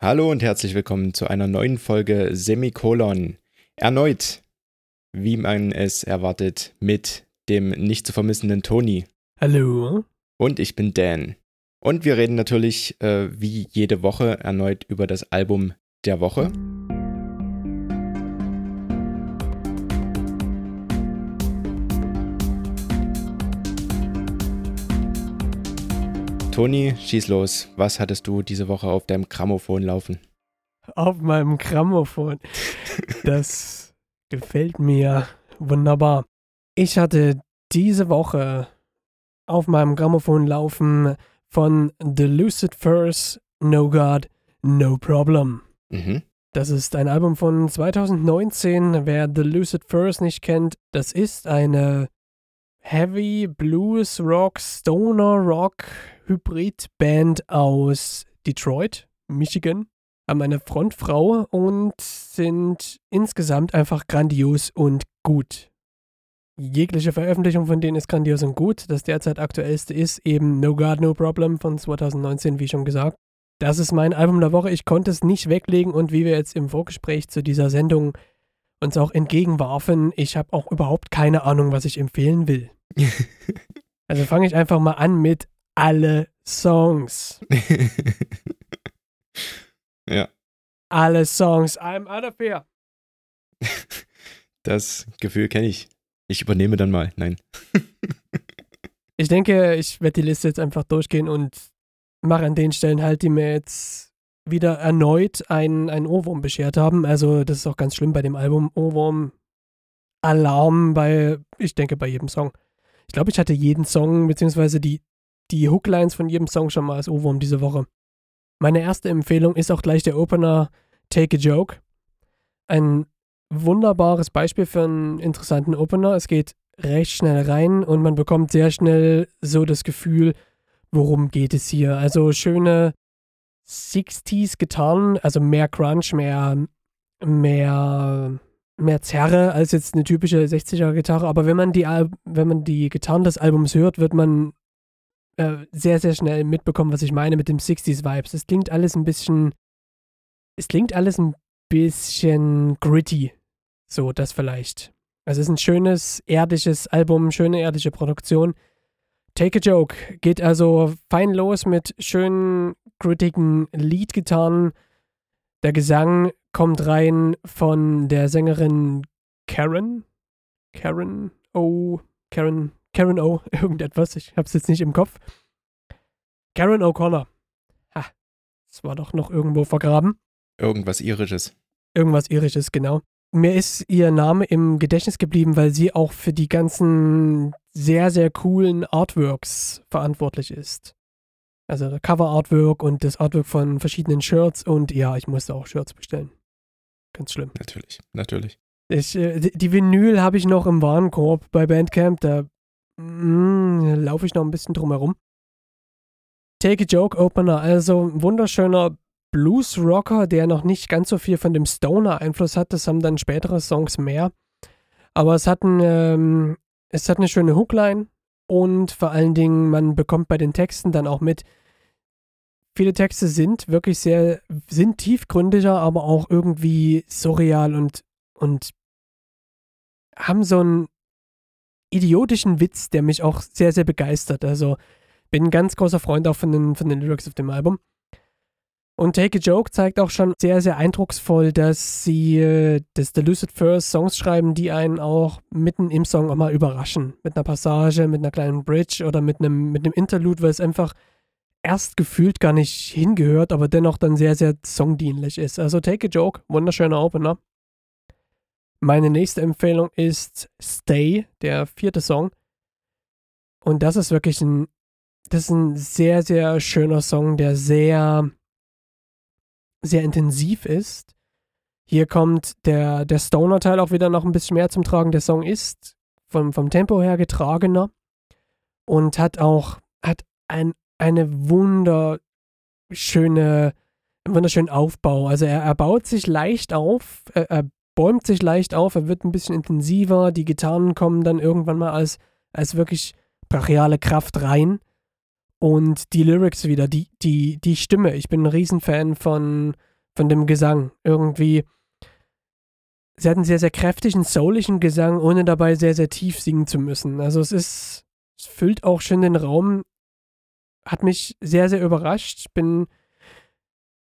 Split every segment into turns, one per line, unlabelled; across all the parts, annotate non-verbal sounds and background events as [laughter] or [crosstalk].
Hallo und herzlich willkommen zu einer neuen Folge Semikolon. Erneut, wie man es erwartet, mit dem nicht zu vermissenden Toni.
Hallo.
Und ich bin Dan. Und wir reden natürlich äh, wie jede Woche erneut über das Album der Woche. Toni, schieß los. Was hattest du diese Woche auf deinem Grammophon laufen?
Auf meinem Grammophon. Das gefällt mir wunderbar. Ich hatte diese Woche auf meinem Grammophon laufen von The Lucid First No God, No Problem.
Mhm.
Das ist ein Album von 2019. Wer The Lucid First nicht kennt, das ist eine Heavy Blues Rock, Stoner Rock Hybrid-Band aus Detroit, Michigan. Haben eine Frontfrau und sind insgesamt einfach grandios und gut. Jegliche Veröffentlichung von denen ist grandios und gut. Das derzeit aktuellste ist eben No God, No Problem von 2019, wie schon gesagt. Das ist mein Album der Woche. Ich konnte es nicht weglegen und wie wir jetzt im Vorgespräch zu dieser Sendung uns auch entgegenwarfen, ich habe auch überhaupt keine Ahnung, was ich empfehlen will. [laughs] also fange ich einfach mal an mit alle Songs. [laughs]
ja.
Alle Songs. I'm out of here. [laughs]
Das Gefühl kenne ich. Ich übernehme dann mal. Nein.
ich denke, ich werde die Liste jetzt einfach durchgehen und mache an den Stellen halt, die mir jetzt wieder erneut einen, einen Ohrwurm beschert haben. Also, das ist auch ganz schlimm bei dem Album. Ohrwurm, Alarm bei, ich denke, bei jedem Song. Ich glaube, ich hatte jeden Song, beziehungsweise die, die Hooklines von jedem Song schon mal als Ohrwurm diese Woche. Meine erste Empfehlung ist auch gleich der Opener Take a Joke. Ein wunderbares Beispiel für einen interessanten Opener. Es geht recht schnell rein und man bekommt sehr schnell so das Gefühl, worum geht es hier. Also schöne 60s Gitarren, also mehr Crunch, mehr, mehr mehr Zerre als jetzt eine typische 60er Gitarre, aber wenn man die wenn man die Gitarren des Albums hört, wird man äh, sehr sehr schnell mitbekommen, was ich meine mit dem 60s Vibes. Es klingt alles ein bisschen es klingt alles ein bisschen gritty. So, das vielleicht. Also es ist ein schönes erdisches Album, schöne erdische Produktion. Take a Joke geht also fein los mit schönen grittigen Lead-Gitarren. Der Gesang kommt rein von der Sängerin Karen. Karen O. Karen, Karen O. [laughs] Irgendetwas. Ich hab's jetzt nicht im Kopf. Karen O'Connor. Ha. Das war doch noch irgendwo vergraben.
Irgendwas Irisches.
Irgendwas Irisches, genau. Mir ist ihr Name im Gedächtnis geblieben, weil sie auch für die ganzen sehr, sehr coolen Artworks verantwortlich ist. Also Cover-Artwork und das Artwork von verschiedenen Shirts und ja, ich musste auch Shirts bestellen. Ganz schlimm.
Natürlich, natürlich.
Ich, äh, die Vinyl habe ich noch im Warenkorb bei Bandcamp, da mm, laufe ich noch ein bisschen drum herum. Take a Joke Opener, also wunderschöner Blues-Rocker, der noch nicht ganz so viel von dem Stoner-Einfluss hat. Das haben dann spätere Songs mehr. Aber es hat, ein, ähm, es hat eine schöne Hookline und vor allen Dingen, man bekommt bei den Texten dann auch mit, viele Texte sind wirklich sehr, sind tiefgründiger, aber auch irgendwie surreal und, und haben so einen idiotischen Witz, der mich auch sehr, sehr begeistert. Also bin ein ganz großer Freund auch von den, von den Lyrics auf dem Album. Und Take a Joke zeigt auch schon sehr, sehr eindrucksvoll, dass sie äh, das The Lucid First Songs schreiben, die einen auch mitten im Song auch mal überraschen. Mit einer Passage, mit einer kleinen Bridge oder mit einem, mit einem Interlude, weil es einfach erst gefühlt gar nicht hingehört, aber dennoch dann sehr, sehr songdienlich ist. Also Take a Joke, wunderschöner Opener. Meine nächste Empfehlung ist Stay, der vierte Song. Und das ist wirklich ein, das ist ein sehr, sehr schöner Song, der sehr, sehr intensiv ist. Hier kommt der, der Stoner-Teil auch wieder noch ein bisschen mehr zum Tragen. Der Song ist vom, vom Tempo her getragener und hat auch hat ein eine wunderschöne, wunderschönen Aufbau. Also er, er baut sich leicht auf, er, er bäumt sich leicht auf, er wird ein bisschen intensiver, die Gitarren kommen dann irgendwann mal als, als wirklich brachiale Kraft rein. Und die Lyrics wieder, die, die, die Stimme. Ich bin ein Riesenfan von, von dem Gesang. Irgendwie, sie hat einen sehr, sehr kräftigen, souligen Gesang, ohne dabei sehr, sehr tief singen zu müssen. Also es ist, es füllt auch schön den Raum, hat mich sehr, sehr überrascht. Bin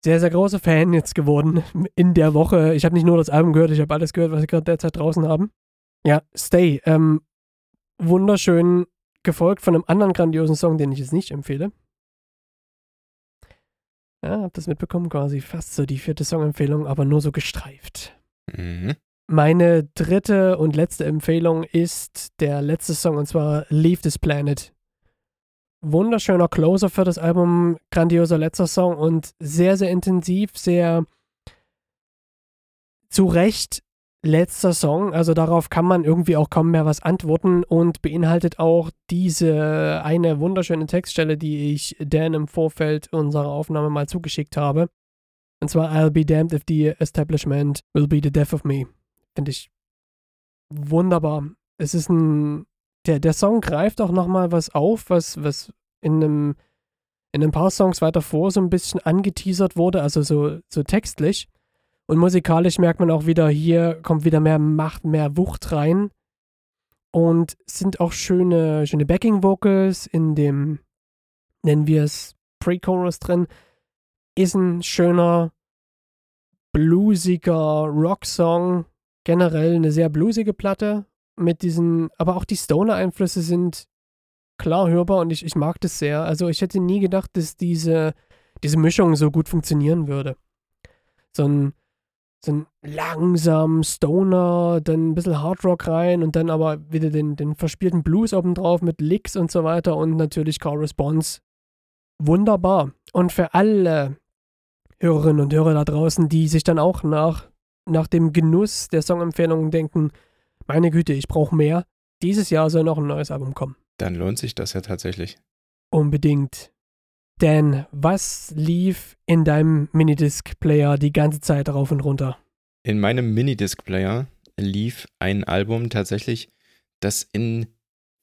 sehr, sehr großer Fan jetzt geworden [laughs] in der Woche. Ich habe nicht nur das Album gehört, ich habe alles gehört, was sie gerade derzeit draußen haben. Ja, Stay. Ähm, wunderschön gefolgt von einem anderen grandiosen Song, den ich jetzt nicht empfehle. Ja, hab das mitbekommen, quasi fast so die vierte Songempfehlung, aber nur so gestreift. Mhm. Meine dritte und letzte Empfehlung ist der letzte Song und zwar Leave This Planet. Wunderschöner Closer für das Album, grandioser letzter Song und sehr, sehr intensiv, sehr zu Recht letzter Song, also darauf kann man irgendwie auch kaum mehr was antworten und beinhaltet auch diese eine wunderschöne Textstelle, die ich Dan im Vorfeld unserer Aufnahme mal zugeschickt habe. Und zwar I'll be damned if the establishment will be the death of me. Finde ich wunderbar. Es ist ein der, der Song greift auch nochmal was auf, was, was in einem in ein paar Songs weiter vor so ein bisschen angeteasert wurde, also so, so textlich. Und musikalisch merkt man auch wieder, hier kommt wieder mehr Macht, mehr Wucht rein. Und sind auch schöne, schöne Backing-Vocals in dem, nennen wir es, Pre-Chorus drin. Ist ein schöner, bluesiger Rock-Song. Generell eine sehr bluesige Platte. Mit diesen, aber auch die Stoner-Einflüsse sind klar hörbar und ich, ich mag das sehr. Also ich hätte nie gedacht, dass diese, diese Mischung so gut funktionieren würde. So ein so ein langsam Stoner, dann ein bisschen Hardrock rein und dann aber wieder den, den verspielten Blues obendrauf mit Licks und so weiter und natürlich Corresponds. Wunderbar. Und für alle Hörerinnen und Hörer da draußen, die sich dann auch nach, nach dem Genuss der Songempfehlungen denken, meine Güte, ich brauche mehr. Dieses Jahr soll noch ein neues Album kommen.
Dann lohnt sich das ja tatsächlich.
Unbedingt. Dan, was lief in deinem Minidisc-Player die ganze Zeit rauf und runter?
In meinem Minidisc-Player lief ein Album tatsächlich, das in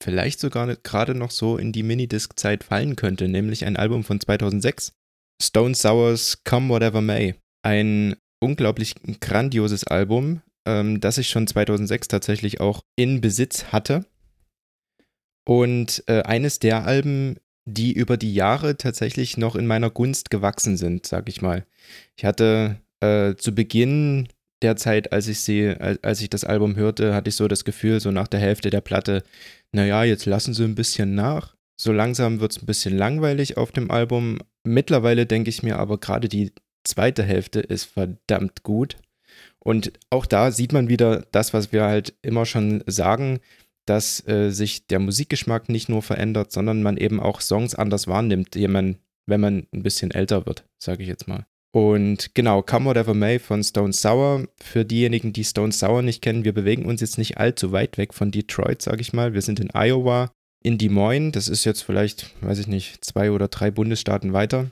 vielleicht sogar gerade noch so in die Minidisc-Zeit fallen könnte, nämlich ein Album von 2006, Stone Sours Come Whatever May. Ein unglaublich grandioses Album, ähm, das ich schon 2006 tatsächlich auch in Besitz hatte. Und äh, eines der Alben, die über die Jahre tatsächlich noch in meiner Gunst gewachsen sind, sag ich mal. Ich hatte äh, zu Beginn der Zeit, als ich sie, als ich das Album hörte, hatte ich so das Gefühl, so nach der Hälfte der Platte, naja, jetzt lassen sie ein bisschen nach. So langsam wird es ein bisschen langweilig auf dem Album. Mittlerweile denke ich mir aber gerade die zweite Hälfte ist verdammt gut. Und auch da sieht man wieder das, was wir halt immer schon sagen dass äh, sich der Musikgeschmack nicht nur verändert, sondern man eben auch Songs anders wahrnimmt, man, wenn man ein bisschen älter wird, sage ich jetzt mal. Und genau, Come Whatever May von Stone Sour. Für diejenigen, die Stone Sour nicht kennen, wir bewegen uns jetzt nicht allzu weit weg von Detroit, sage ich mal. Wir sind in Iowa, in Des Moines. Das ist jetzt vielleicht, weiß ich nicht, zwei oder drei Bundesstaaten weiter.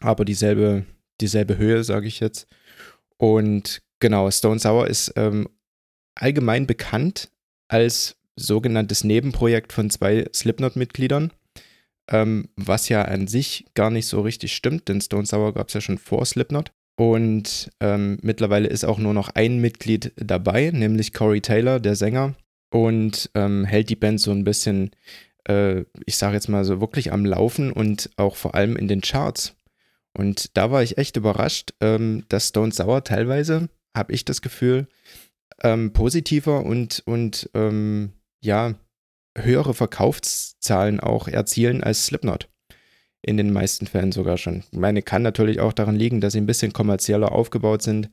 Aber dieselbe, dieselbe Höhe, sage ich jetzt. Und genau, Stone Sour ist ähm, allgemein bekannt als sogenanntes Nebenprojekt von zwei Slipknot-Mitgliedern, ähm, was ja an sich gar nicht so richtig stimmt, denn Stone Sour gab es ja schon vor Slipknot. Und ähm, mittlerweile ist auch nur noch ein Mitglied dabei, nämlich Corey Taylor, der Sänger, und ähm, hält die Band so ein bisschen, äh, ich sage jetzt mal so wirklich am Laufen und auch vor allem in den Charts. Und da war ich echt überrascht, ähm, dass Stone Sour teilweise, habe ich das Gefühl, ähm, positiver und, und ähm, ja, höhere Verkaufszahlen auch erzielen als Slipknot. In den meisten Fällen sogar schon. Ich meine, kann natürlich auch daran liegen, dass sie ein bisschen kommerzieller aufgebaut sind.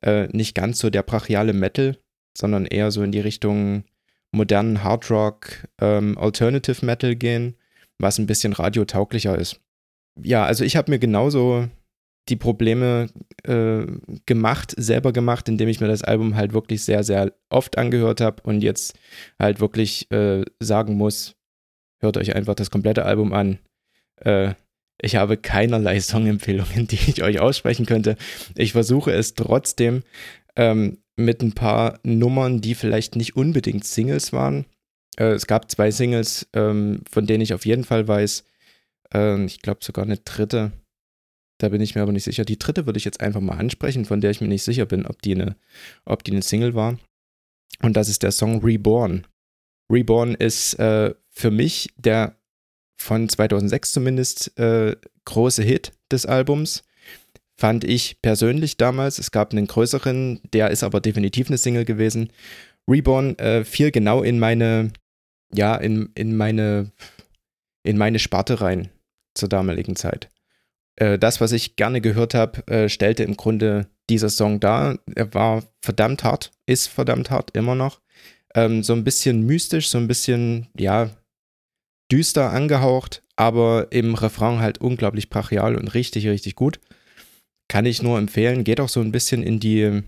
Äh, nicht ganz so der brachiale Metal, sondern eher so in die Richtung modernen Hardrock, ähm, Alternative Metal gehen, was ein bisschen radiotauglicher ist. Ja, also ich habe mir genauso die Probleme äh, gemacht, selber gemacht, indem ich mir das Album halt wirklich sehr, sehr oft angehört habe und jetzt halt wirklich äh, sagen muss, hört euch einfach das komplette Album an. Äh, ich habe keinerlei Songempfehlungen, [laughs] die ich euch aussprechen könnte. Ich versuche es trotzdem ähm, mit ein paar Nummern, die vielleicht nicht unbedingt Singles waren. Äh, es gab zwei Singles, ähm, von denen ich auf jeden Fall weiß. Ähm, ich glaube sogar eine dritte Da bin ich mir aber nicht sicher. Die dritte würde ich jetzt einfach mal ansprechen, von der ich mir nicht sicher bin, ob die eine, ob die eine Single war. Und das ist der Song Reborn. Reborn ist äh, für mich der von 2006 zumindest äh, große Hit des Albums. Fand ich persönlich damals. Es gab einen größeren, der ist aber definitiv eine Single gewesen. Reborn äh, fiel genau in meine, ja, in, in meine, in meine Sparte rein zur damaligen Zeit. Äh, das, was ich gerne gehört habe, äh, stellte im Grunde dieser Song dar. Er war verdammt hart, ist verdammt hart, immer noch. Ähm, so ein bisschen mystisch, so ein bisschen, ja, düster angehaucht, aber im Refrain halt unglaublich brachial und richtig, richtig gut. Kann ich nur empfehlen. Geht auch so ein bisschen in die,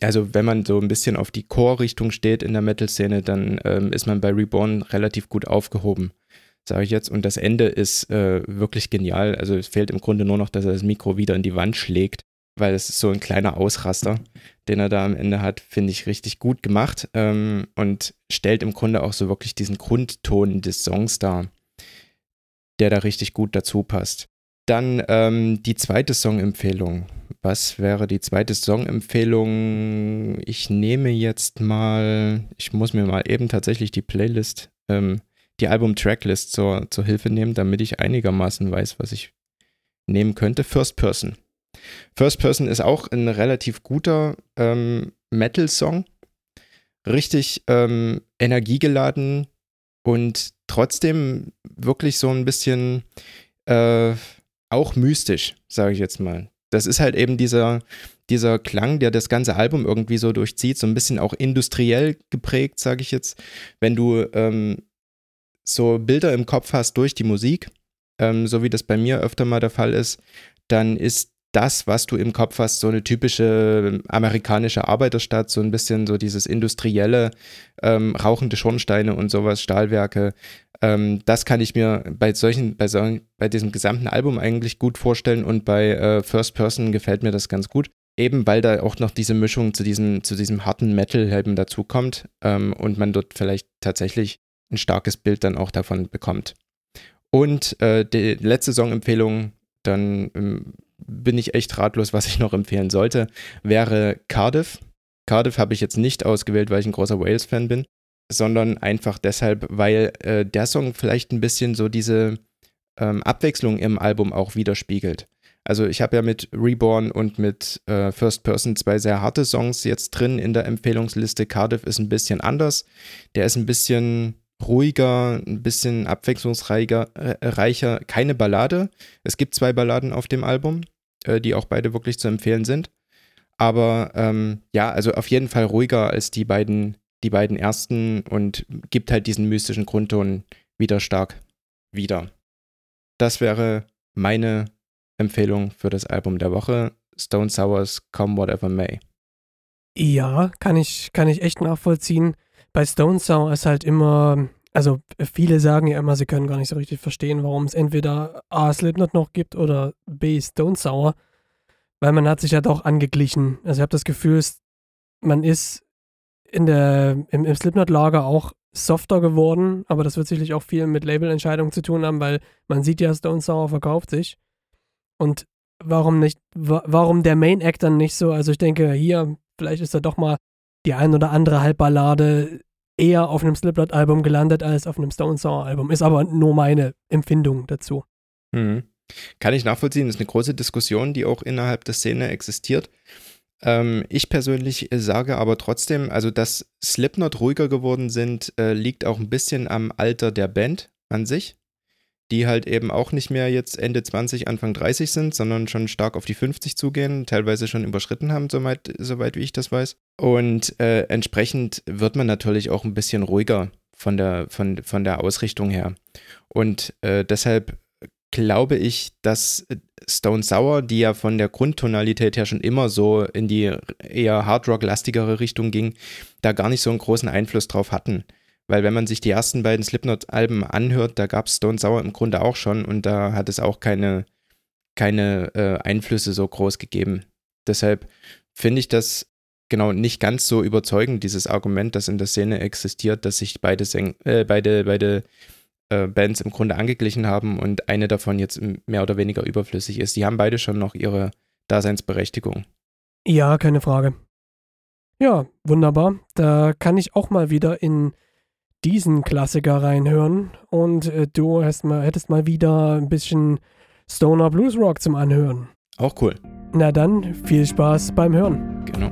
also wenn man so ein bisschen auf die Core-Richtung steht in der Metal-Szene, dann ähm, ist man bei Reborn relativ gut aufgehoben, sage ich jetzt. Und das Ende ist äh, wirklich genial. Also es fehlt im Grunde nur noch, dass er das Mikro wieder in die Wand schlägt, weil es ist so ein kleiner Ausraster, den er da am Ende hat, finde ich richtig gut gemacht ähm, und stellt im Grunde auch so wirklich diesen Grundton des Songs dar, der da richtig gut dazu passt. Dann ähm, die zweite Songempfehlung. Was wäre die zweite Songempfehlung? Ich nehme jetzt mal, ich muss mir mal eben tatsächlich die Playlist, ähm, die Album-Tracklist zur, zur Hilfe nehmen, damit ich einigermaßen weiß, was ich nehmen könnte. First Person. First Person ist auch ein relativ guter ähm, Metal-Song. Richtig ähm, energiegeladen und trotzdem wirklich so ein bisschen äh, auch mystisch, sage ich jetzt mal. Das ist halt eben dieser, dieser Klang, der das ganze Album irgendwie so durchzieht, so ein bisschen auch industriell geprägt, sage ich jetzt. Wenn du ähm, so Bilder im Kopf hast durch die Musik, ähm, so wie das bei mir öfter mal der Fall ist, dann ist das, was du im Kopf hast, so eine typische amerikanische Arbeiterstadt, so ein bisschen so dieses industrielle, ähm, rauchende Schornsteine und sowas, Stahlwerke, ähm, das kann ich mir bei solchen, bei, so, bei diesem gesamten Album eigentlich gut vorstellen und bei äh, First Person gefällt mir das ganz gut. Eben weil da auch noch diese Mischung zu diesem, zu diesem harten Metal eben dazukommt ähm, und man dort vielleicht tatsächlich ein starkes Bild dann auch davon bekommt. Und äh, die letzte Songempfehlung, dann ähm, bin ich echt ratlos, was ich noch empfehlen sollte, wäre Cardiff. Cardiff habe ich jetzt nicht ausgewählt, weil ich ein großer Wales-Fan bin sondern einfach deshalb, weil äh, der Song vielleicht ein bisschen so diese ähm, Abwechslung im Album auch widerspiegelt. Also ich habe ja mit Reborn und mit äh, First Person zwei sehr harte Songs jetzt drin in der Empfehlungsliste. Cardiff ist ein bisschen anders. Der ist ein bisschen ruhiger, ein bisschen abwechslungsreicher, äh. Keine Ballade. Es gibt zwei Balladen auf dem Album, äh, die auch beide wirklich zu empfehlen sind. Aber ähm, ja, also auf jeden Fall ruhiger als die beiden die beiden ersten und gibt halt diesen mystischen Grundton wieder stark wieder. Das wäre meine Empfehlung für das Album der Woche. Stone Sours Come Whatever May.
Ja, kann ich, kann ich echt nachvollziehen. Bei Stone Sour ist halt immer, also viele sagen ja immer, sie können gar nicht so richtig verstehen, warum es entweder A. Slipknot noch gibt oder B. Stone Sour, weil man hat sich ja doch angeglichen. Also ich habe das Gefühl, man ist in der, im, im Slipknot-Lager auch softer geworden, aber das wird sicherlich auch viel mit Labelentscheidungen zu tun haben, weil man sieht ja, Stone Sour verkauft sich. Und warum nicht, warum der Main Act dann nicht so? Also ich denke, hier, vielleicht ist da doch mal die ein oder andere Halbballade eher auf einem Slipknot-Album gelandet als auf einem Stone Sour-Album. Ist aber nur meine Empfindung dazu.
Mhm. Kann ich nachvollziehen, das ist eine große Diskussion, die auch innerhalb der Szene existiert. Ähm, ich persönlich sage aber trotzdem, also dass Slipknot ruhiger geworden sind, äh, liegt auch ein bisschen am Alter der Band an sich, die halt eben auch nicht mehr jetzt Ende 20, Anfang 30 sind, sondern schon stark auf die 50 zugehen, teilweise schon überschritten haben, soweit, soweit wie ich das weiß. Und äh, entsprechend wird man natürlich auch ein bisschen ruhiger von der, von, von der Ausrichtung her. Und äh, deshalb glaube ich, dass Stone Sour, die ja von der Grundtonalität her schon immer so in die eher Hardrock-lastigere Richtung ging, da gar nicht so einen großen Einfluss drauf hatten. Weil wenn man sich die ersten beiden Slipknot-Alben anhört, da gab es Stone Sour im Grunde auch schon und da hat es auch keine, keine äh, Einflüsse so groß gegeben. Deshalb finde ich das genau nicht ganz so überzeugend, dieses Argument, das in der Szene existiert, dass sich beide, Säng äh, beide, beide äh, Bands im Grunde angeglichen haben und eine davon jetzt mehr oder weniger überflüssig ist. Die haben beide schon noch ihre Daseinsberechtigung.
Ja, keine Frage. Ja, wunderbar. Da kann ich auch mal wieder in diesen Klassiker reinhören und äh, du mal, hättest mal wieder ein bisschen Stoner Blues Rock zum Anhören.
Auch cool.
Na dann, viel Spaß beim Hören.
Genau.